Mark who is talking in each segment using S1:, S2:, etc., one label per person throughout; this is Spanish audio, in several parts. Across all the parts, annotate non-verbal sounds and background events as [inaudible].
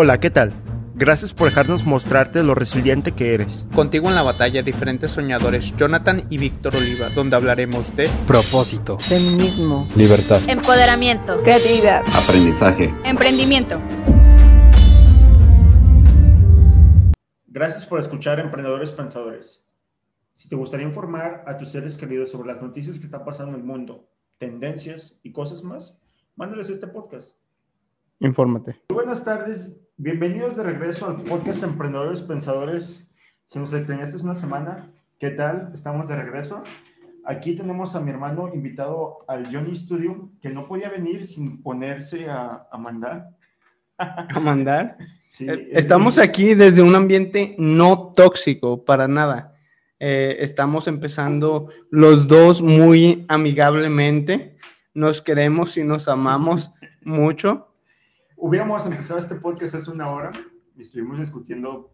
S1: Hola, ¿qué tal? Gracias por dejarnos mostrarte lo resiliente que eres.
S2: Contigo en la batalla, diferentes soñadores, Jonathan y Víctor Oliva, donde hablaremos de
S3: propósito,
S4: feminismo,
S3: libertad,
S5: empoderamiento,
S4: creatividad,
S6: aprendizaje,
S5: emprendimiento.
S7: Gracias por escuchar Emprendedores Pensadores. Si te gustaría informar a tus seres queridos sobre las noticias que están pasando en el mundo, tendencias y cosas más, mándales este podcast.
S1: Infórmate.
S7: Buenas tardes, bienvenidos de regreso al podcast Emprendedores Pensadores. Si nos extrañaste una semana, ¿qué tal? Estamos de regreso. Aquí tenemos a mi hermano invitado al Johnny Studio, que no podía venir sin ponerse a, a mandar. [laughs]
S2: ¿A mandar?
S7: Sí,
S2: Eh, Estamos aquí desde un ambiente no tóxico, para nada. Eh, estamos empezando los dos muy amigablemente. Nos queremos y nos amamos [laughs] mucho.
S7: Hubiéramos empezado este podcast hace una hora y estuvimos discutiendo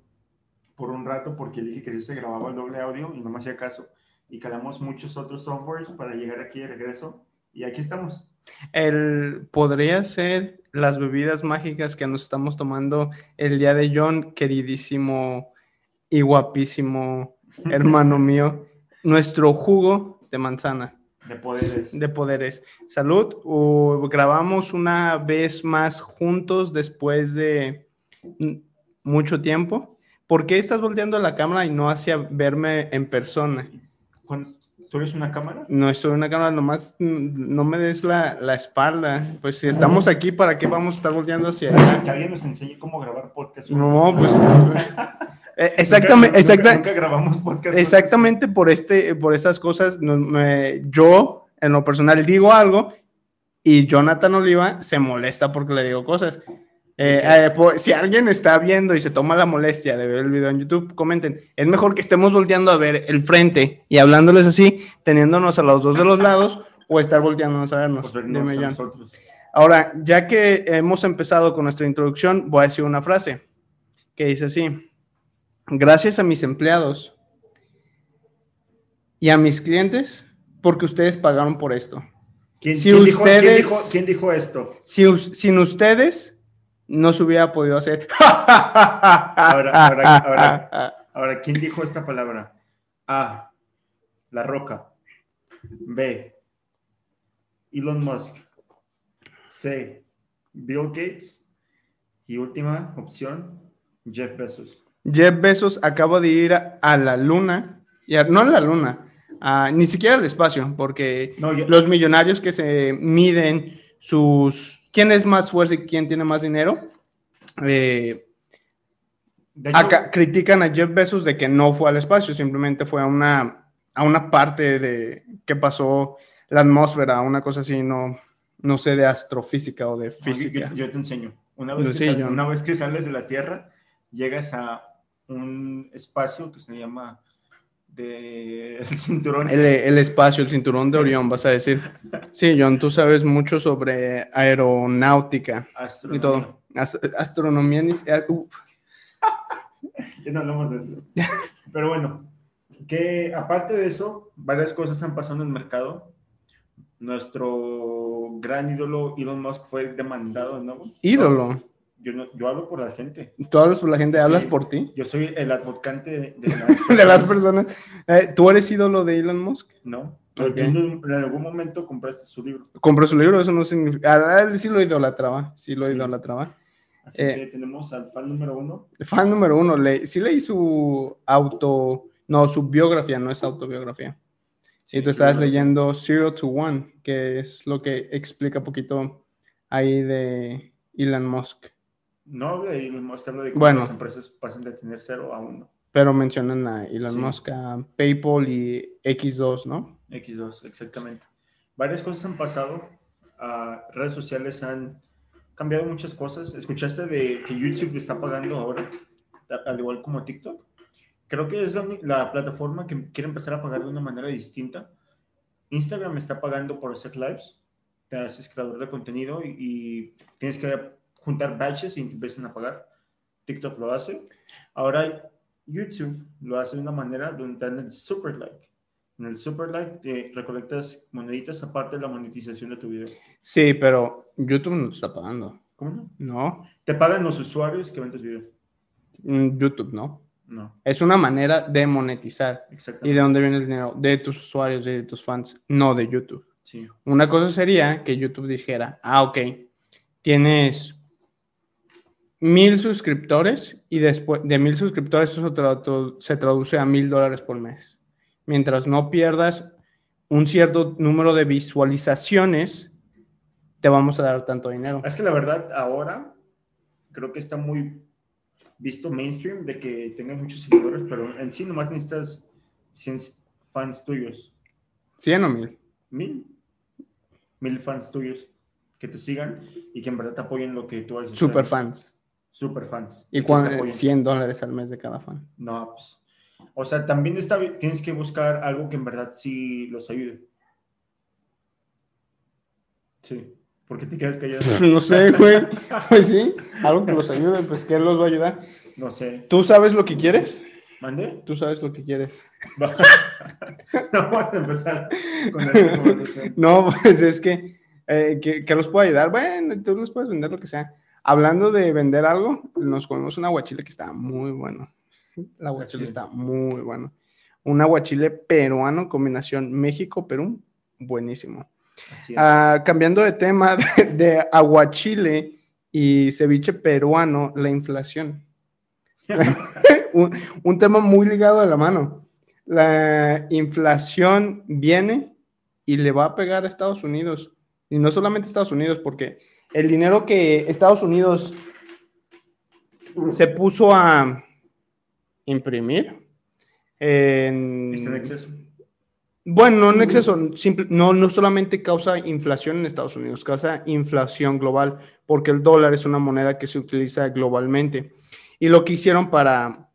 S7: por un rato porque dije que sí se grababa el doble audio y no me hacía caso. Y calamos muchos otros softwares para llegar aquí de regreso y aquí estamos.
S2: El, podría ser las bebidas mágicas que nos estamos tomando el día de John, queridísimo y guapísimo [laughs] hermano mío, nuestro jugo de manzana
S7: De poderes.
S2: de poderes. Salud, o grabamos una vez más juntos después de mucho tiempo. ¿Por qué estás volteando la cámara y no hacia verme en persona?
S7: ¿Tú eres una cámara?
S2: No estoy una cámara, nomás no me des la, la espalda. Pues si estamos aquí, ¿para qué vamos a estar volteando hacia allá?
S7: Que alguien nos enseñe cómo grabar podcast.
S2: No, pues... eh, Exactamente,
S7: nunca-
S2: exacta-
S7: Nunca grabamos podcast.
S2: exactamente por, este, por esas cosas, no- me- yo en lo personal digo algo y Jonathan Oliva se molesta porque le digo cosas. Eh, eh, si alguien está viendo y se toma la molestia de ver el video en YouTube, comenten. Es mejor que estemos volteando a ver el frente y hablándoles así, teniéndonos a los dos de los lados o estar volteándonos a vernos. Dime,
S7: a.
S2: Ahora, ya que hemos empezado con nuestra introducción, voy a decir una frase que dice así. Gracias a mis empleados y a mis clientes porque ustedes pagaron por esto.
S7: ¿Quién,
S2: Si
S7: quién dijo, quién
S2: ustedes-
S7: dijo- quién dijo esto?
S2: Si sin ustedes no se hubiera podido hacer.
S7: Ahora, ahora, ahora. Ahora, ¿quién dijo esta palabra? A. La Roca. B. Elon Musk. C. Bill Gates. Y última opción, Jeff Bezos.
S2: Jeff Bezos acaba de ir a, a la luna, y a- no a la luna, a- ni siquiera al espacio, porque
S7: No, yo-
S2: los millonarios que se miden sus quién es más fuerte y quién tiene más dinero, eh,
S7: de hecho,
S2: acá critican a Jeff Bezos de que no fue al espacio, simplemente fue a una, a una parte de que pasó la atmósfera, una cosa así, no, no sé de astrofísica o de física.
S7: Yo, yo te enseño. Una vez, que
S2: Sí,
S7: sal-
S2: yo-
S7: una vez que sales de la Tierra, llegas a un espacio que se llama de el cinturón.
S2: El, el espacio, el cinturón de Orión, vas a decir. Sí, John, tú sabes mucho sobre aeronáutica y
S7: astronomía.
S2: todo. As- astronomía, ni- eh, uh,
S7: Ya no hablamos de esto. Pero bueno, que aparte de eso, varias cosas han pasado en el mercado. Nuestro gran ídolo Elon Musk fue demandado de nuevo.
S2: ídolo.
S7: Yo, no- yo hablo por la gente.
S2: Tú hablas por la gente, hablas
S7: Sí.
S2: por ti.
S7: Yo soy el advocante de, de las, [laughs]
S2: De las personas. Eh, ¿Tú eres ídolo de Elon Musk?
S7: No, pero tú en, algún momento compraste su libro.
S2: Compró su libro, eso no significa. Ah, él sí lo idolatraba, sí lo
S7: Sí.
S2: idolatraba.
S7: Así
S2: Eh.
S7: que tenemos al fan número uno.
S2: Fan número uno, le, sí leí su auto, no, su biografía, no es autobiografía. Sí, tú
S7: Sí,
S2: estabas leyendo Zero to One, que es lo que explica poquito ahí de Elon Musk.
S7: No de Elon Musk, hablo de cómo
S2: Bueno.
S7: las empresas pasan de tener cero a uno.
S2: Pero mencionan a Elon
S7: Sí.
S2: Musk, a PayPal y X2, ¿no?
S7: X2, exactamente. Varias cosas han pasado. ah, redes sociales han cambiado muchas cosas. ¿Escuchaste de que YouTube está pagando ahora? Al igual como TikTok. Creo que es la, la plataforma que quiere empezar a pagar de una manera distinta. Instagram está pagando por hacer lives. Te haces creador de contenido y, y tienes que juntar batches y te empiezan a pagar. TikTok lo hace. Ahora YouTube lo hace de una manera donde te dan el super like. En el super like te recolectas moneditas aparte de la monetización de tu video.
S2: Sí, pero YouTube no está pagando.
S7: ¿Cómo no?
S2: No.
S7: ¿Te pagan los usuarios que ven tus videos?
S2: Mm, YouTube, no.
S7: No,
S2: Es una manera de monetizar. ¿Y
S7: exactamente.
S2: de dónde viene el dinero? De tus usuarios, de tus fans, no de YouTube.
S7: Sí.
S2: Una cosa sería que YouTube dijera, ah, ok, tienes mil suscriptores y después de mil suscriptores eso se traduce a mil dólares por mes. Mientras no pierdas un cierto número de visualizaciones, te vamos a dar tanto dinero.
S7: Es que la verdad, ahora creo que está muy visto mainstream de que tengas muchos seguidores, pero en sí nomás necesitas 100 fans tuyos.
S2: ¿100 o mil?
S7: Mil. Mil fans tuyos que te sigan y que en verdad te apoyen lo que tú haces.
S2: Super fans.
S7: Super fans.
S2: ¿Y
S7: que
S2: cuán-
S7: te apoyen.
S2: 100 dólares al mes de cada fan.
S7: No, pues. O sea, también está, tienes que buscar algo que en verdad sí los ayude. Sí. ¿Por qué te quedas callado? [laughs]
S2: No sé, güey. Pues sí, algo que los ayude, pues ¿qué los va a ayudar?
S7: No sé.
S2: ¿Tú sabes lo que quieres?
S7: ¿Mande?
S2: Tú sabes lo que quieres. [laughs]
S7: No vamos a empezar con conversación. [laughs]
S2: No, pues es que, eh, que, que los puedo ayudar. Bueno, tú les puedes vender lo que sea. Hablando de vender algo, nos comemos un aguachile que está muy bueno. El aguachile está muy bueno. Un aguachile peruano, combinación México-Perú, buenísimo.
S7: Así es.
S2: Ah, cambiando de tema [laughs] de, de aguachile y ceviche peruano, la inflación. [laughs] un, un tema muy ligado a la mano. La inflación viene y le va a pegar a Estados Unidos. Y no solamente a Estados Unidos, porque el dinero que Estados Unidos se puso a imprimir en-
S7: Está en exceso.
S2: bueno, no en exceso, simple- no, no solamente causa inflación en Estados Unidos, causa inflación global, porque el dólar es una moneda que se utiliza globalmente. Y lo que hicieron para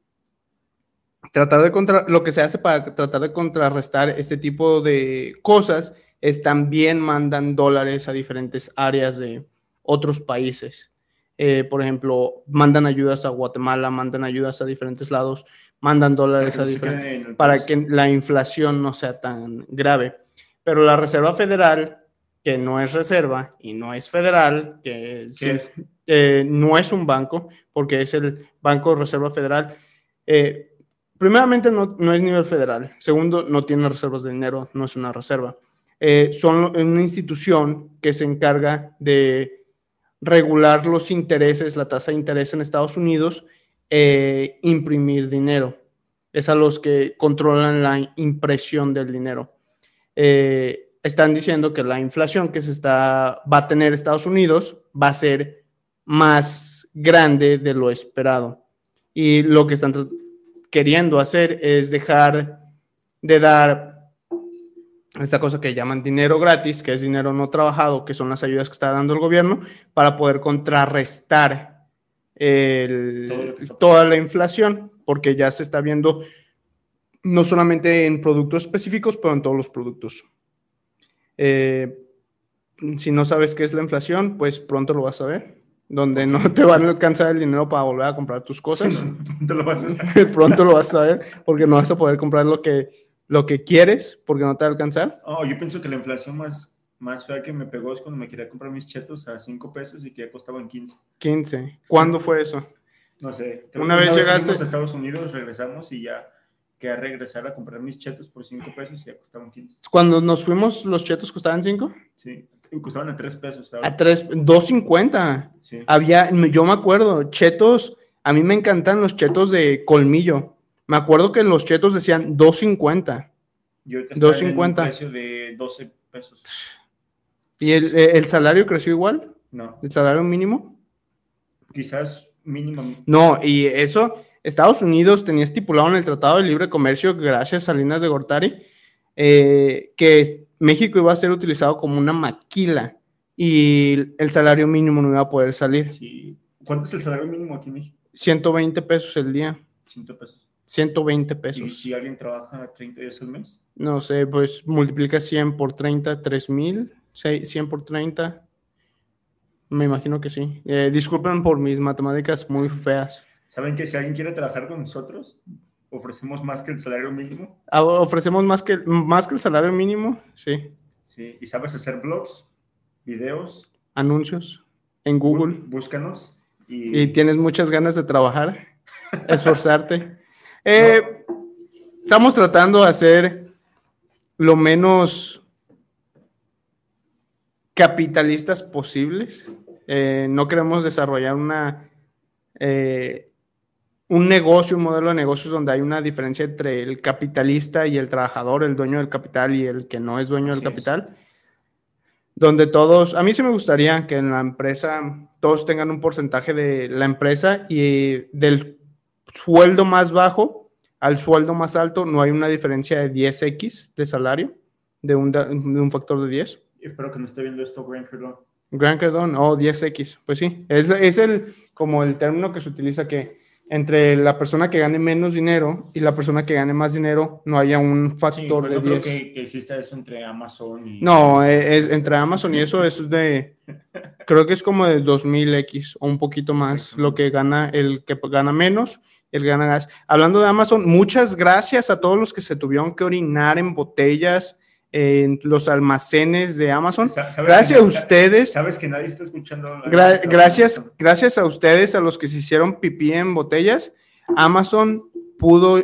S2: tratar de contra, lo que se hace para tratar de contrarrestar este tipo de cosas es también mandan dólares a diferentes áreas de otros países. Eh, por ejemplo, mandan ayudas a Guatemala, mandan ayudas a diferentes lados, mandan dólares a
S7: Para
S2: diferentes para que la inflación no sea tan grave. Pero la Reserva Federal, que no es reserva y no es federal, que sí-
S7: ¿Qué es?
S2: eh, no es un banco, porque es el Banco de Reserva Federal, eh, primeramente no, no es nivel federal. Segundo, no tiene reservas de dinero, no es una reserva. Son una institución que se encarga de regular los intereses, la tasa de interés en Estados Unidos, eh, imprimir dinero. Es a los que controlan la impresión del dinero. Eh, están diciendo que la inflación que se está, va a tener Estados Unidos va a ser más grande de lo esperado. Y lo que están queriendo hacer es dejar de dar esta cosa que llaman dinero gratis, que es dinero no trabajado, que son las ayudas que está dando el gobierno, para poder contrarrestar el- toda la inflación, porque ya se está viendo no solamente en productos específicos, pero en todos los productos. Eh, si no sabes qué es la inflación, pues pronto lo vas a ver, donde no te van a alcanzar el dinero para volver a comprar tus cosas. [laughs]
S7: Te lo vas a [laughs]
S2: pronto lo vas a ver, porque no vas a poder comprar lo que, lo que quieres, porque no te va a alcanzar.
S7: Oh, yo pienso que la inflación más, más fea que me pegó es cuando me quería comprar mis chetos a 5 pesos y que ya costaban 15.
S2: 15. ¿Cuándo fue eso?
S7: No sé.
S2: Una vez llegaste-
S7: a Estados Unidos, regresamos y ya que a regresar a comprar mis chetos por 5 pesos y ya costaban 15.
S2: Cuando nos fuimos, los chetos costaban 5
S7: Sí. Costaban a 3 pesos. ¿sabes?
S2: a 3, 2.50.
S7: Sí.
S2: Había, yo me acuerdo, chetos, a mí me encantan los chetos de colmillo. Me acuerdo que los chetos decían 2.50.
S7: Y ahorita está en un
S2: 2.50.
S7: precio de 12 pesos.
S2: ¿Y el, el salario creció igual?
S7: No,
S2: ¿El salario mínimo?
S7: quizás mínimo.
S2: No, y eso, Estados Unidos tenía estipulado en el Tratado de Libre Comercio, gracias a Salinas de Gortari, eh, que México iba a ser utilizado como una maquila y el salario mínimo no iba a poder salir.
S7: Sí. ¿Cuánto es el salario mínimo aquí en México?
S2: 120 pesos el día,
S7: 100 pesos.
S2: 120
S7: ¿Y
S2: pesos.
S7: si alguien trabaja 30 días al mes?
S2: No sé, pues multiplica 100 por 30, 3 mil, 100 por 30. Me imagino que sí. Eh, disculpen por mis matemáticas muy feas.
S7: ¿Saben que si alguien quiere trabajar con nosotros, ofrecemos más que el salario mínimo?
S2: Ah, Ofrecemos más que, más que el salario mínimo, sí.
S7: Sí. ¿Y sabes hacer blogs, videos?
S2: Anuncios en Google.
S7: Bú- Búscanos. Y,
S2: y tienes muchas ganas de trabajar, [laughs] esforzarte. Eh, Estamos tratando de hacer lo menos capitalistas posibles. Eh, no queremos desarrollar una, eh, un negocio, un modelo de negocios donde hay una diferencia entre el capitalista y el trabajador, el dueño del capital y el que no es dueño
S7: Así
S2: del
S7: es.
S2: capital donde todos, a mí sí me gustaría que en la empresa todos tengan un porcentaje de la empresa y del sueldo más bajo al sueldo más alto no hay una diferencia de 10x de salario, de un, de un factor de 10.
S7: espero que no esté viendo esto, Grant Cardone.
S2: Grant Cardone, oh, 10x, pues sí, es, es el, como el término que se utiliza que entre la persona que gane menos dinero y la persona que gane más dinero no haya un
S7: Sí,
S2: factor
S7: pues
S2: de
S7: no creo
S2: 10.
S7: que, que exista eso entre Amazon y...
S2: No, eh, es, entre Amazon y eso es de, [laughs] creo que es como de 2000X o un poquito más lo que gana el que gana menos, el gana más. Hablando de Amazon, muchas gracias a todos los que se tuvieron que orinar en botellas en los almacenes de Amazon. Gracias a ustedes.
S7: Sabes que nadie está escuchando.
S2: Gra- gracias, gracias a ustedes, a los que se hicieron pipí en botellas, Amazon pudo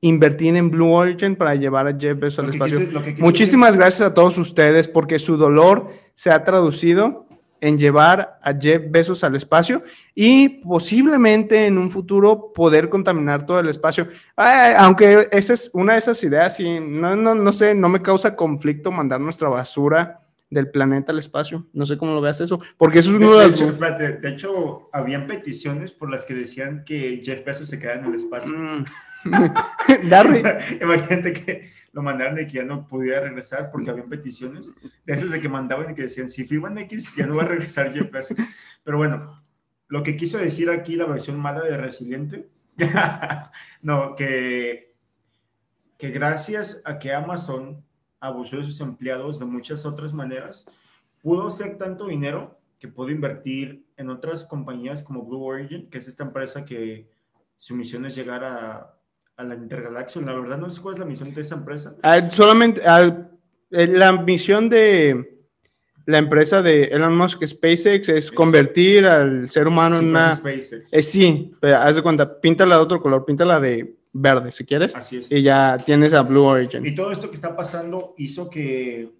S2: invertir en Blue Origin para llevar a Jeff Bezos al espacio.
S7: quise- quise
S2: Muchísimas gracias a todos ustedes porque su dolor se ha traducido en llevar a Jeff Bezos al espacio y posiblemente en un futuro poder contaminar todo el espacio. Ay, aunque esa es una de esas ideas y no, no, no sé, no me causa conflicto mandar nuestra basura del planeta al espacio. No sé cómo lo veas eso, porque eso es
S7: De,
S2: uno de
S7: de
S2: los...
S7: hecho, espérate, de hecho, habían peticiones por las que decían que Jeff Bezos se quedara en el espacio.
S2: Mm. [laughs] Darry, [laughs]
S7: Imagínate que lo mandaron y que ya no pudiera regresar porque habían peticiones de esas de que mandaban y que decían, si firman X, ya no va a regresar Jeff Bezos. Pero bueno, lo que quiso decir aquí la versión mala de Resiliente, [laughs] no, que, que gracias a que Amazon abusó de sus empleados de muchas otras maneras, pudo hacer tanto dinero que pudo invertir en otras compañías como Blue Origin, que es esta empresa que su misión es llegar a, a la intergalaxia. La verdad no sé cuál es la misión de esa empresa.
S2: Ah, solamente ah, eh, la misión de la empresa de Elon Musk SpaceX es convertir al ser humano
S7: Sí,
S2: en una
S7: SpaceX.
S2: Eh, sí, pero haz de cuenta, píntala de otro color, píntala de verde si quieres.
S7: Así es.
S2: Y ya tienes a Blue Origin.
S7: Y todo esto que está pasando hizo que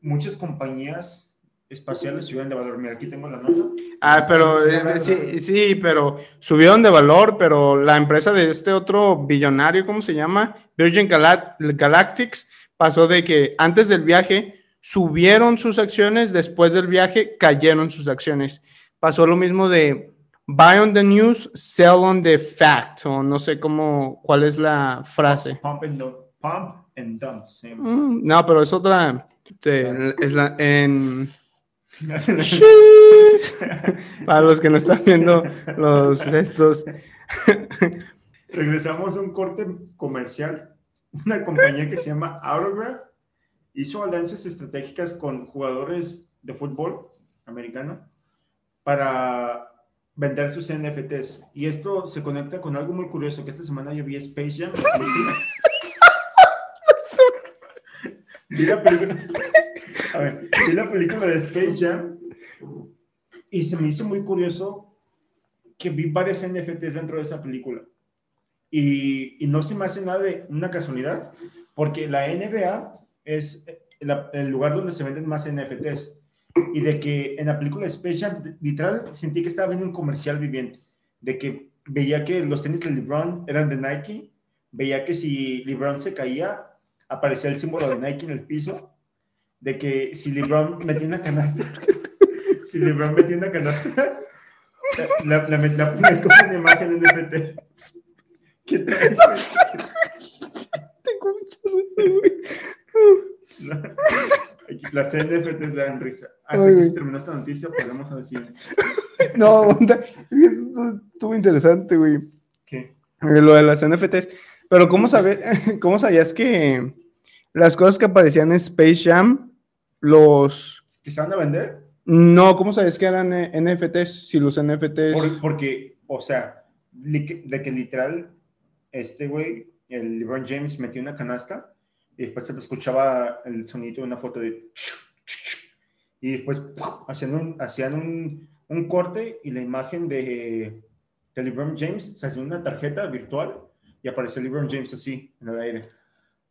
S7: muchas compañías espaciales subieran de valor. Mira, aquí tengo la nota.
S2: Ah, pero
S7: Sí,
S2: eh,
S7: sí,
S2: sí, sí, pero subieron de valor, pero la empresa de este otro billonario, ¿cómo se llama? Virgin Gala- Galactics, pasó de que antes del viaje subieron sus acciones, después del viaje cayeron sus acciones. Pasó lo mismo de buy on the news, sell on the fact, o no sé cómo, cuál es la frase.
S7: Pump and, dump, pump and dump. sí.
S2: Mm, No, pero es otra. Es la, en, para los que no están viendo los de estos.
S7: Regresamos a un corte comercial. Una compañía que se llama Autograph hizo alianzas estratégicas con jugadores de fútbol americano para vender sus NFTs. Y esto se conecta con algo muy curioso, que esta semana yo vi Space Jam. [laughs] vi la película. A ver, vi la película de Space Jam y se me hizo muy curioso que vi varias NFTs dentro de esa película. Y, y no se me hace nada de una casualidad, porque la NBA es el lugar donde se venden más NFTs. Y de que en la película Space Jam, literal, sentí que estaba viendo un comercial viviente. De que veía que los tenis de LeBron eran de Nike, veía que si LeBron se caía, aparecía el símbolo de Nike en el piso. De que si LeBron metía una canasta, [laughs] si LeBron metía una canasta, [laughs] la, la, la, la como imagen NFT. ¿Qué traes? [laughs]
S2: Tengo mucha risa, güey.
S7: Aquí, Las NFTs le dan risa. Hasta
S2: Ay,
S7: que se terminó esta noticia, pasamos a decir
S2: No. Esto Estuvo interesante, güey.
S7: que
S2: Eh, Lo de las NFTs. Pero ¿cómo, sabe- ¿cómo sabías que las cosas que aparecían en Space Jam, los...
S7: que se van a vender.
S2: No, ¿cómo sabías que eran eh, NFTs? Si los NFTs...
S7: Por- porque, o sea, de que literal, este güey, el LeBron James metió una canasta y después se escuchaba el sonido de una foto de. y después hacían un, hacían un, un corte y la imagen de, de LeBron James, se hacía una tarjeta virtual y apareció LeBron James así, en el aire.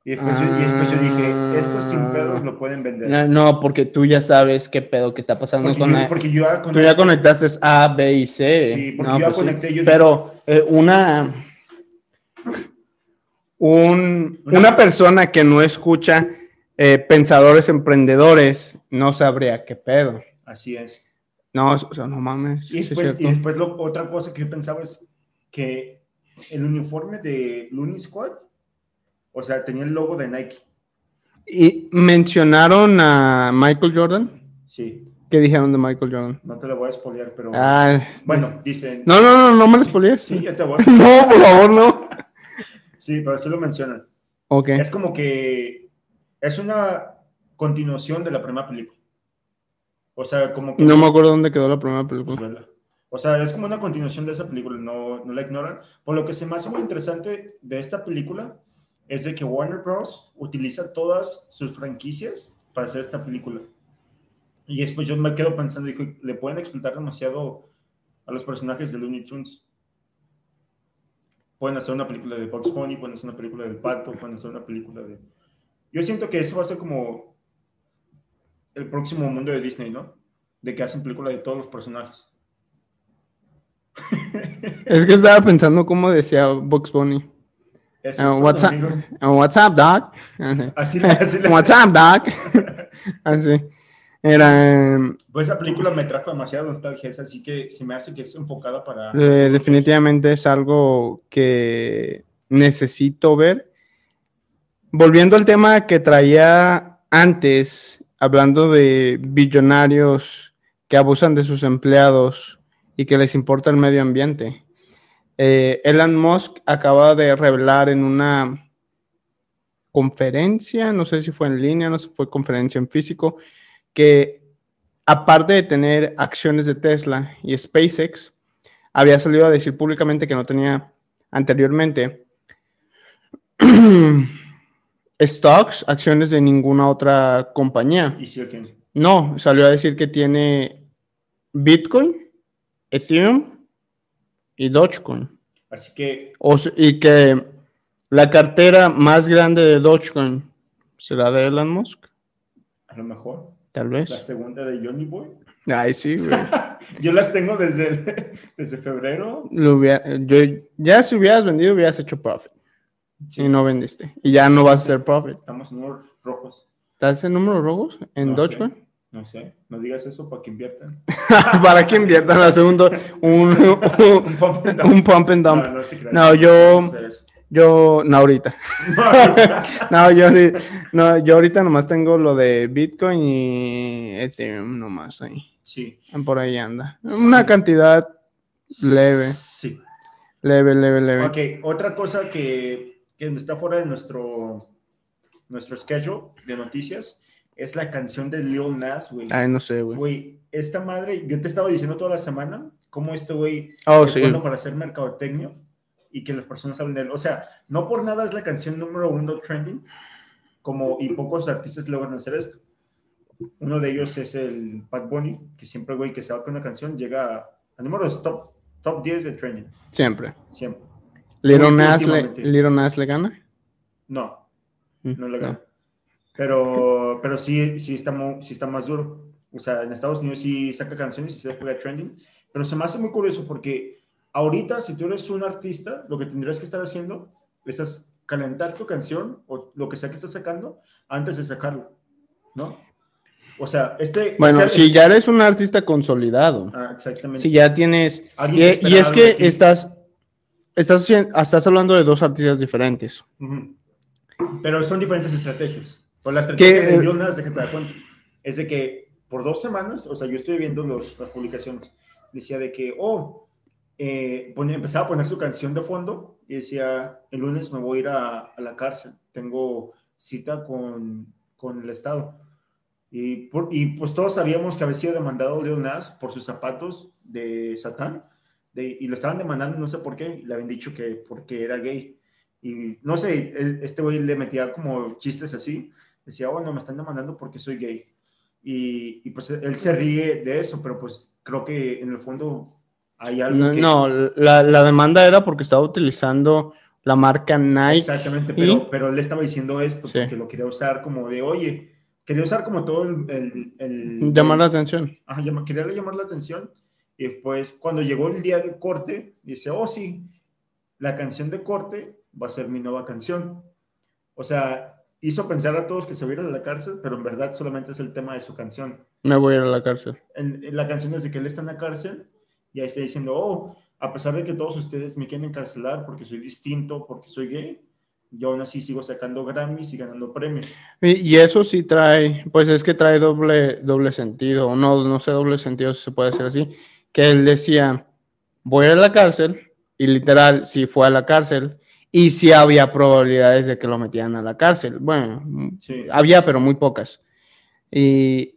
S7: Y después, yo, y después yo dije, estos sin pedos lo pueden vender.
S2: No, no, porque tú ya sabes qué pedo que está pasando
S7: porque,
S2: con
S7: yo,
S2: la-
S7: porque yo ya
S2: Tú ya conectaste A, B y C.
S7: Sí, porque
S2: No,
S7: yo ya
S2: pues sí.
S7: conecté, yo
S2: Pero eh, una, un-
S7: Una-
S2: una persona que no escucha eh, pensadores emprendedores no sabría qué pedo.
S7: Así es.
S2: No, o sea, no mames.
S7: Y
S2: sí es
S7: después, y
S2: cierto.
S7: después lo- otra cosa que yo pensaba es que el uniforme de Looney Squad, o sea, tenía el logo de Nike.
S2: Y mencionaron a Michael Jordan.
S7: Sí,
S2: ¿Qué dijeron de Michael Jordan?
S7: no te lo voy a spoilear, pero
S2: Ah,
S7: bueno, dicen.
S2: no, no, no, no me lo spoilees.
S7: Sí, ya te voy a [laughs]
S2: No, por favor, no.
S7: Sí, pero sí lo mencionan.
S2: Ok.
S7: Es como que es una continuación de la primera película. O sea, como que.
S2: No me acuerdo dónde quedó la primera
S7: Pues,
S2: película.
S7: vela. O sea, es como una continuación de esa película, no, no la ignoran. Por lo que se me hace muy interesante de esta película es de que Warner Bros. utiliza todas sus franquicias para hacer esta película. Y después yo me quedo pensando, dijo, le pueden explotar demasiado a los personajes de Looney Tunes. Pueden hacer una película de Bugs Bunny, pueden hacer una película del Pato, pueden hacer una película de... Yo siento que eso va a ser como el próximo mundo de Disney, ¿no? De que hacen película de todos los personajes.
S2: Es que estaba pensando cómo decía Bugs Bunny.
S7: Eso
S2: Uh,
S7: es todo,
S2: what's, up,
S7: amigo.
S2: uh, what's up, Doc? [laughs] Así. What's up, Doc? Así. [laughs] [laughs] Era. em,
S7: Pues esa película me trajo demasiada nostalgia, así que se me hace que es enfocada para...
S2: eh, definitivamente es algo que necesito ver. Volviendo al tema que traía antes, hablando de billonarios que abusan de sus empleados y que les importa el medio ambiente. Eh, Elon Musk acaba de revelar en una conferencia, no sé si fue en línea, no sé si fue conferencia en físico, que aparte de tener acciones de Tesla y SpaceX, había salido a decir públicamente que no tenía anteriormente [clears throat] stocks, acciones de ninguna otra compañía.
S7: Y ok.
S2: No, salió a decir que tiene Bitcoin, Ethereum y Dogecoin.
S7: Así que
S2: O y que la cartera más grande de Dogecoin será de Elon Musk,
S7: a lo mejor
S2: tal
S7: la
S2: vez.
S7: segunda de Johnny Boy.
S2: Ay, sí, güey. [laughs]
S7: Yo las tengo desde, el- desde febrero.
S2: Lo hubiera- yo, ya si hubieras vendido, hubieras hecho profit.
S7: Sí,
S2: Y no vendiste. Y ya no vas a hacer profit.
S7: Estamos en números rojos.
S2: ¿Estás en números rojos en
S7: No
S2: Dogecoin?
S7: sé, no sé, no digas eso [laughs] para que inviertan.
S2: Para que inviertan la segunda un, un, [laughs]
S7: Un pump and dump.
S2: un pump and dump.
S7: No,
S2: yo-
S7: No sé eso.
S2: Yo, no ahorita. [laughs] No, yo, no, yo ahorita nomás tengo lo de Bitcoin y Ethereum nomás ahí.
S7: Sí.
S2: Por ahí anda. Una cantidad leve,
S7: Sí.
S2: leve, leve, leve.
S7: Ok, otra cosa que, que está fuera de nuestro, nuestro schedule de noticias es la canción de Lil Nas, güey.
S2: Ay, no sé, güey.
S7: Güey, esta madre, yo te estaba diciendo toda la semana cómo este güey
S2: Oh,
S7: es
S2: sí.
S7: bueno para hacer mercadotecnia y que las personas hablen de él. O sea, no por nada es la canción número uno trending, como y pocos artistas logran hacer esto. Uno de ellos es el Bad Bunny, que siempre, güey, que saca una canción llega a, a números top, top 10 de trending,
S2: Siempre.
S7: siempre.
S2: Little Nas, le. Little Nas le gana.
S7: No,
S2: Mm,
S7: no le gana. Pero, pero sí, sí, está mu- sí está más duro. O sea, en Estados Unidos sí saca canciones y se juega trending. Pero se me hace muy curioso porque ahorita, si tú eres un artista, lo que tendrías que estar haciendo es calentar tu canción o lo que sea que estés sacando antes de sacarlo, ¿no? O sea, este...
S2: Bueno,
S7: este-
S2: si ya eres un artista consolidado,
S7: Ah, exactamente.
S2: si ya tienes... Y, y es que estás, estás, estás hablando de dos artistas diferentes.
S7: Ujú. Pero son diferentes estrategias. O la estrategia
S2: ¿Qué?
S7: de Lil Nas, déjate dar cuenta, es de que por dos semanas, o sea, yo estoy viendo los, las publicaciones, decía de que, oh, eh, ponía- empezaba a poner su canción de fondo y decía, el lunes me voy a ir a, a la cárcel, tengo cita con, con el Estado. Y, por- y pues todos sabíamos que había sido demandado Lil Nas por sus zapatos de Satán, de- y lo estaban demandando, no sé por qué, le habían dicho que porque era gay. Y no sé, él- este güey le metía como chistes así. Decía, bueno, me están demandando porque soy gay. Y, y, pues él se ríe de eso, pero pues creo que en el fondo hay algo
S2: No,
S7: que...
S2: no, la, la demanda era porque estaba utilizando la marca Nike.
S7: Exactamente,
S2: ¿Y?
S7: pero, pero él estaba diciendo esto,
S2: Sí.
S7: porque lo quería usar como de, oye, quería usar como todo el... el, el-
S2: Llamar la atención.
S7: Ajá, quería llamar la atención. Y después, cuando llegó el día del corte, dice, oh sí, la canción de corte va a ser mi nueva canción. O sea, hizo pensar a todos que se va a la cárcel, pero en verdad solamente es el tema de su canción.
S2: Me voy a ir a la cárcel.
S7: En, en la canción es de que él está en la cárcel y ahí está diciendo, oh, a pesar de que todos ustedes me quieren encarcelar porque soy distinto, porque soy gay, yo aún así sigo sacando Grammys y ganando premios.
S2: Y, y eso sí trae, pues es que trae doble, doble sentido, no, no sé doble sentido si se puede decir así, que él decía, voy a ir a la cárcel, y literal, si fue a la cárcel, y sí había probabilidades de que lo metieran a la cárcel. Bueno,
S7: Sí.
S2: había, pero muy pocas. Y,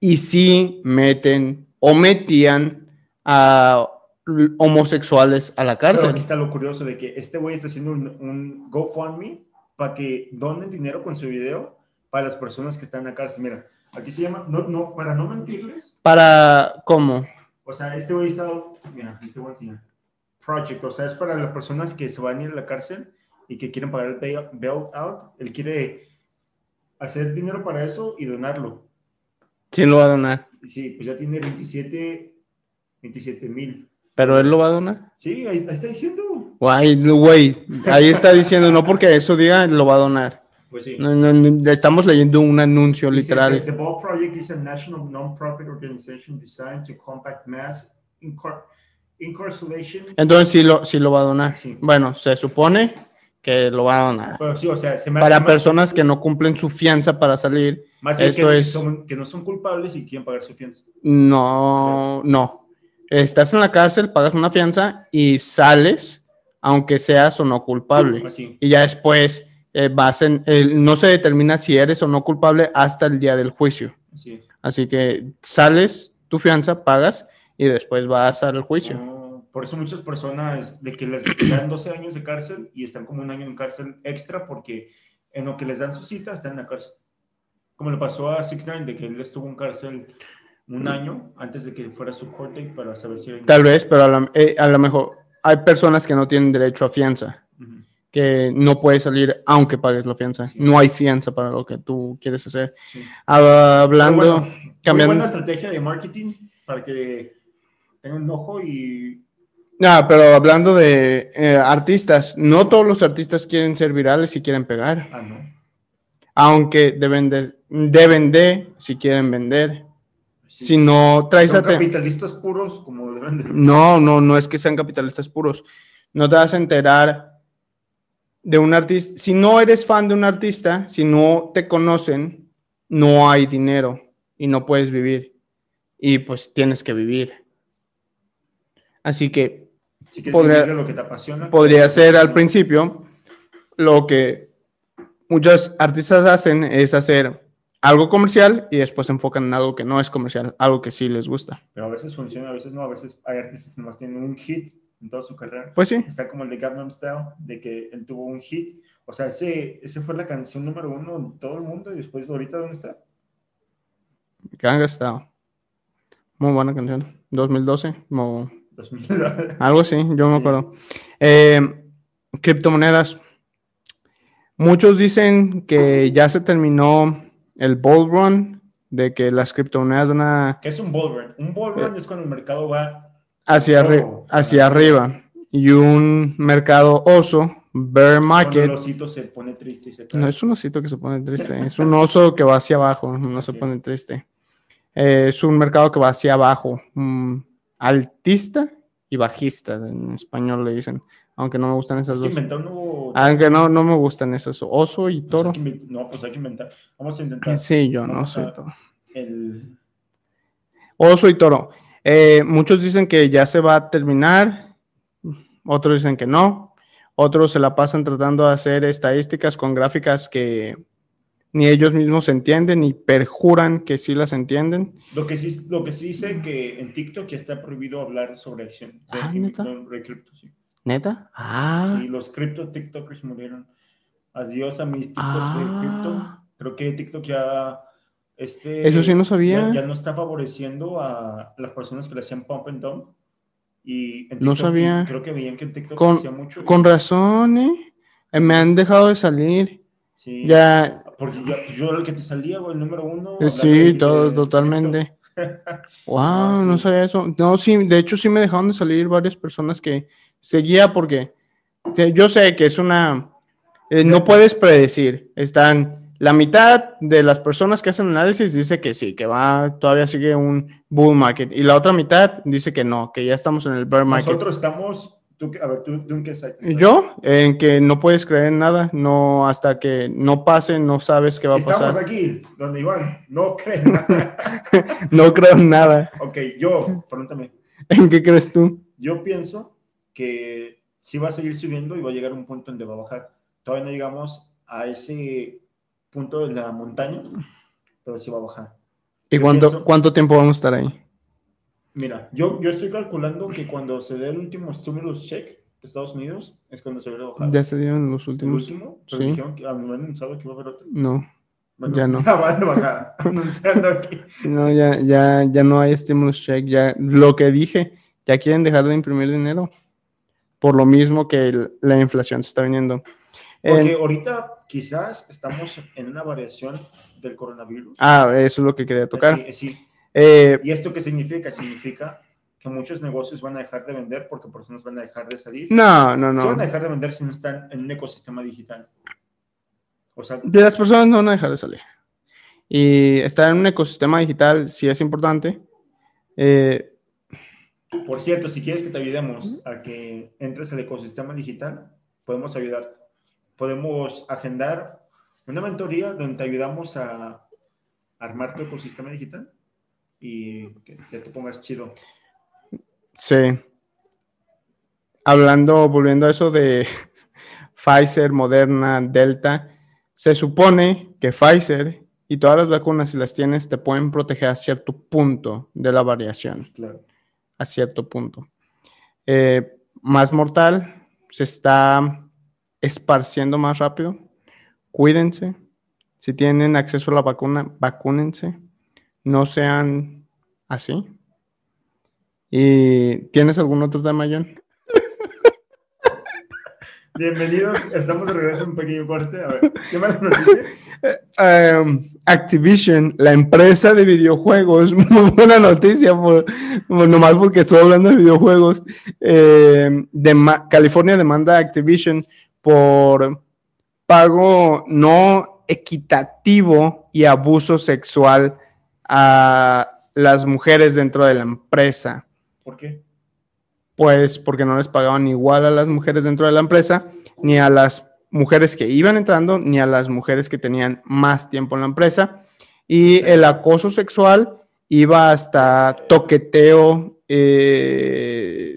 S2: y sí meten o metían a homosexuales a la
S7: Pero
S2: cárcel.
S7: aquí está lo curioso de que este güey está haciendo un, un GoFundMe para que donen dinero con su video para las personas que están en la cárcel. Mira, aquí se llama, no, no, para no mentirles,
S2: Para, ¿cómo?
S7: o sea, este güey está, mira, te voy a enseñar. Project, o sea, es para las personas que se van a ir a la cárcel y que quieren pagar el bail, bail out. Él quiere hacer dinero para eso y donarlo.
S2: Sí lo va a donar.
S7: Sí, pues ya tiene 27 27 mil.
S2: Pero él lo va a donar.
S7: Sí, ahí, ahí está diciendo.
S2: Guay, no, güey, ahí está diciendo, no porque eso diga, lo va a donar.
S7: Pues sí.
S2: No, no, no, estamos leyendo un anuncio
S7: Dice, The,
S2: literal.
S7: the Ball Project is a national non-profit organization designed to combat mass incar- incarceration.
S2: Entonces sí lo, sí lo va a donar.
S7: Sí.
S2: Bueno, se supone que lo va a donar.
S7: Pero sí, o sea, se me
S2: Para personas que no cumplen su fianza para salir,
S7: más, bien
S2: eso
S7: que,
S2: es-
S7: son- que no son culpables y quieren pagar su fianza.
S2: no, no. Estás en la cárcel, pagas una fianza y sales, aunque seas o no culpable.
S7: Así.
S2: Y ya después eh, vas en, el- no se determina si eres o no culpable hasta el día del juicio.
S7: Así
S2: que sales, tu fianza, pagas y después vas al juicio.
S7: No, por eso muchas personas de que les dan 12 años de cárcel y están como un año en cárcel extra porque en lo que les dan su cita están en la cárcel. Como le pasó a 6 9 de que él estuvo en cárcel un año antes de que fuera su court date para saber si era
S2: Tal vez, pero a lo, eh, a lo mejor hay personas que no tienen derecho a fianza, que no puedes salir aunque pagues la fianza.
S7: Sí.
S2: No hay fianza para lo que tú quieres hacer.
S7: Sí.
S2: Ah, hablando,
S7: bueno, muy
S2: cambiando.
S7: buena estrategia de marketing para que tengan un ojo y
S2: Ah, pero hablando de eh, artistas, no todos los artistas quieren ser virales y quieren pegar,
S7: ah no
S2: aunque deben de, deben de si quieren vender.
S7: Sí.
S2: Si no traes
S7: son
S2: a
S7: capitalistas puros como deben de
S2: No, no, no es que sean capitalistas puros. No te vas a enterar de un artista. Si no eres fan de un artista, si no te conocen, no hay dinero y no puedes vivir. Y pues tienes que vivir. Así que
S7: si
S2: podría-
S7: lo que te apasiona
S2: podría ser al principio lo que muchos artistas hacen es hacer algo comercial y después se enfocan en algo que no es comercial, algo que sí les gusta.
S7: pero a veces funciona a veces no a veces hay artistas que nomás tienen un hit en toda su carrera
S2: Pues sí,
S7: está como el de Gangnam Style de que él tuvo un hit o sea ese ese fue la canción número uno en todo el mundo y después ahorita dónde está
S2: Gangnam Style. Muy buena canción. 2012, como
S7: 2000
S2: algo así, yo me acuerdo. Eh, criptomonedas. Muchos dicen que ya se terminó el bull run, de que las criptomonedas van a
S7: ¿Qué es un bull run? Un bull run es cuando el mercado va
S2: hacia, arri- hacia arriba y un mercado oso, bear
S7: cuando
S2: market.
S7: el osito se pone triste y se cae.
S2: No es un osito que se pone triste, [laughs] es un oso que va hacia abajo, no se
S7: Sí.
S2: pone triste. Eh, es un mercado que va hacia abajo, mm, altista y bajista, en español le dicen, aunque no me gustan esas
S7: Hay que
S2: dos.
S7: inventar un nuevo
S2: Aunque no, no me gustan esas, oso y
S7: Pues
S2: toro.
S7: que No, pues hay que inventar. Vamos a intentar
S2: Sí, yo no
S7: a-
S2: toro.
S7: el.
S2: Oso y toro. Eh, muchos dicen que ya se va a terminar, otros dicen que no, otros se la pasan tratando de hacer estadísticas con gráficas que ni ellos mismos entienden y perjuran que sí las entienden.
S7: Lo que sí, lo que sí sé que en TikTok ya está prohibido hablar sobre acción.
S2: Ah, ¿neta?
S7: cripto, sí.
S2: ¿Neta? Ah,
S7: Y los cripto TikTokers murieron. Adiós a mis TikToks de cripto.
S2: ah.
S7: Creo que TikTok ya este,
S2: Eso sí no sabía.
S7: Ya, ya no está favoreciendo a las personas que le hacían pump and dump. Y en
S2: No sabía.
S7: creo que veían que en TikTok
S2: Con-
S7: se hacía mucho.
S2: Con razón, ¿eh? Eh, Me han dejado de salir.
S7: Sí.
S2: Ya,
S7: Porque yo, yo era el que te salía, güey, el número uno.
S2: sí,
S7: de-
S2: todo,
S7: de
S2: totalmente. [laughs] Wow,
S7: Ah,
S2: no
S7: sí.
S2: sabía eso. No, sí, de hecho sí me dejaron de salir varias personas que seguía porque yo sé que es una... eh, no puedes predecir. Están la mitad de las personas que hacen análisis dice que sí, que va, todavía sigue un bull market. Y la otra mitad dice que no, que ya estamos en el bear market.
S7: Nosotros estamos. Tú, qué- a ver, ¿tú, tú en qué site estás?
S2: Yo, en que no puedes creer en nada, no, hasta que no pase, no sabes qué va a
S7: Estamos
S2: pasar.
S7: aquí, donde Iván no cree [laughs] nada. [laughs]
S2: No creo en nada.
S7: ok, yo, pregúntame. [laughs]
S2: ¿En qué crees tú?
S7: Yo pienso que sí va a seguir subiendo y va a llegar a un punto donde va a bajar. Todavía no llegamos a ese punto de la montaña, pero sí va a bajar.
S2: ¿Y
S7: Yo
S2: cuánto,
S7: pienso-
S2: cuánto tiempo vamos a estar ahí?
S7: Mira, yo, yo estoy calculando que cuando se dé el último stimulus check de Estados Unidos es cuando se va a bajar.
S2: ¿Ya se dieron los
S7: el
S2: últimos?
S7: último, pero
S2: sí.
S7: dijeron que ah, me han anunciado que iba a haber otro.
S2: No,
S7: Bueno,
S2: Ya no. [laughs]
S7: Ya va de bajar, [laughs] anunciando aquí.
S2: no ya, ya, ya no hay stimulus check. Ya, lo que dije, ya quieren dejar de imprimir dinero. Por lo mismo que el- la inflación se está viniendo.
S7: Porque
S2: En-
S7: ahorita quizás estamos en una variación del coronavirus.
S2: ah, eso es lo que quería tocar.
S7: Sí, sí.
S2: Eh,
S7: ¿Y esto qué significa? Significa que muchos negocios van a dejar de vender porque personas van a dejar de salir.
S2: no, no,
S7: Se van a
S2: no.
S7: dejar de vender si no están en un ecosistema digital. O sea,
S2: De las personas no van a dejar de salir. Y estar en un ecosistema digital sí es importante. Eh,
S7: por cierto, si quieres que te ayudemos a que entres al ecosistema digital, podemos ayudarte. Podemos agendar una mentoría donde te ayudamos a armar tu ecosistema digital y que, que te pongas chido.
S2: Sí. Hablando, volviendo a eso de [laughs] Pfizer, Moderna, Delta, se supone que Pfizer y todas las vacunas, si las tienes, te pueden proteger a cierto punto de la variación,
S7: Claro.
S2: a cierto punto. Eh, más mortal, se está esparciendo más rápido. Cuídense. Si tienen acceso a la vacuna, vacúnense. No sean así. ¿Y tienes algún otro tema, John? [laughs]
S7: Bienvenidos, estamos de regreso en un pequeño corte. A ver, ¿qué mala noticia?
S2: Um, Activision, la empresa de videojuegos, [laughs] muy buena noticia, por, por- nomás porque estoy hablando de videojuegos. eh, dema- California demanda a Activision por pago no equitativo y abuso sexual a las mujeres dentro de la empresa.
S7: ¿Por qué?
S2: Pues porque no les pagaban igual a las mujeres dentro de la empresa, ni a las mujeres que iban entrando, ni a las mujeres que tenían más tiempo en la empresa. Y el acoso sexual iba hasta toqueteo, eh,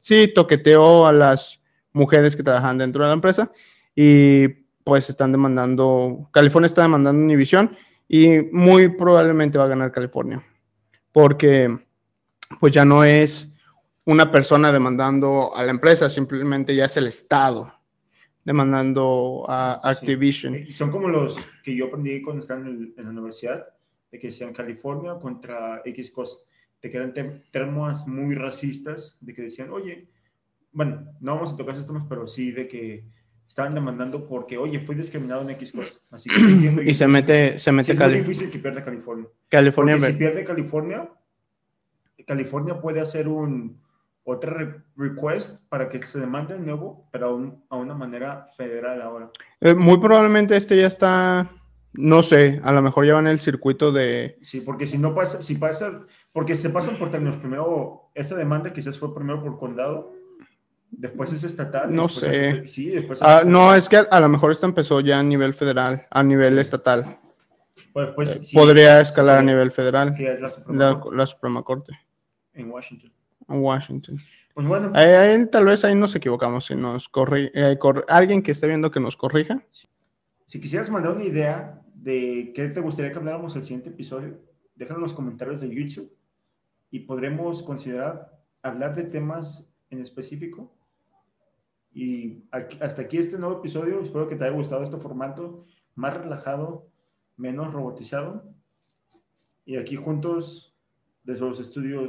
S2: sí, toqueteo a las mujeres que trabajan dentro de la empresa. Y pues están demandando, California está demandando Univision y muy probablemente va a ganar California. Porque pues ya no es una persona demandando a la empresa, simplemente ya es el Estado demandando a
S7: Sí.
S2: Activision.
S7: Eh, Son como los que yo aprendí cuando estaba en, en la universidad, de que decían California contra X cosas, de que eran tem- temas muy racistas, de que decían, oye, bueno, no vamos a tocar esos temas, pero sí de que estaban demandando porque, oye, fui discriminado en X cosas. Así que [clears throat] entiendo
S2: Y se
S7: es
S2: mete, se
S7: sí
S2: mete
S7: es muy difícil que pierda California.
S2: California.
S7: Porque si pierde California, California puede hacer un otra re- request para que se demande de nuevo, pero a, un- a una manera federal ahora.
S2: Eh, muy probablemente este ya está, no sé, a lo mejor llevan el circuito de...
S7: Sí, porque si no pasa, si pasa, porque se pasan por términos. Primero, esta demanda quizás fue primero por condado, después es estatal.
S2: No sé.
S7: es- sí, después
S2: Ah, no, es que a, a lo mejor esto empezó ya a nivel federal, a nivel estatal.
S7: pues, después, sí,
S2: Podría escalar a nivel federal,
S7: Que es la Suprema
S2: la,
S7: Corte
S2: la Suprema Corte,
S7: en Washington.
S2: en Washington.
S7: Pues bueno,
S2: Ahí- ahí tal vez ahí nos equivocamos, si nos corri eh, cor- alguien que esté viendo que nos corrija.
S7: si quisieras mandar una idea de qué te gustaría que habláramos el siguiente episodio, déjalo en los comentarios de YouTube y podremos considerar hablar de temas en específico. Y hasta aquí este nuevo episodio. Espero que te haya gustado este formato más relajado, menos robotizado. y aquí juntos de esos estudios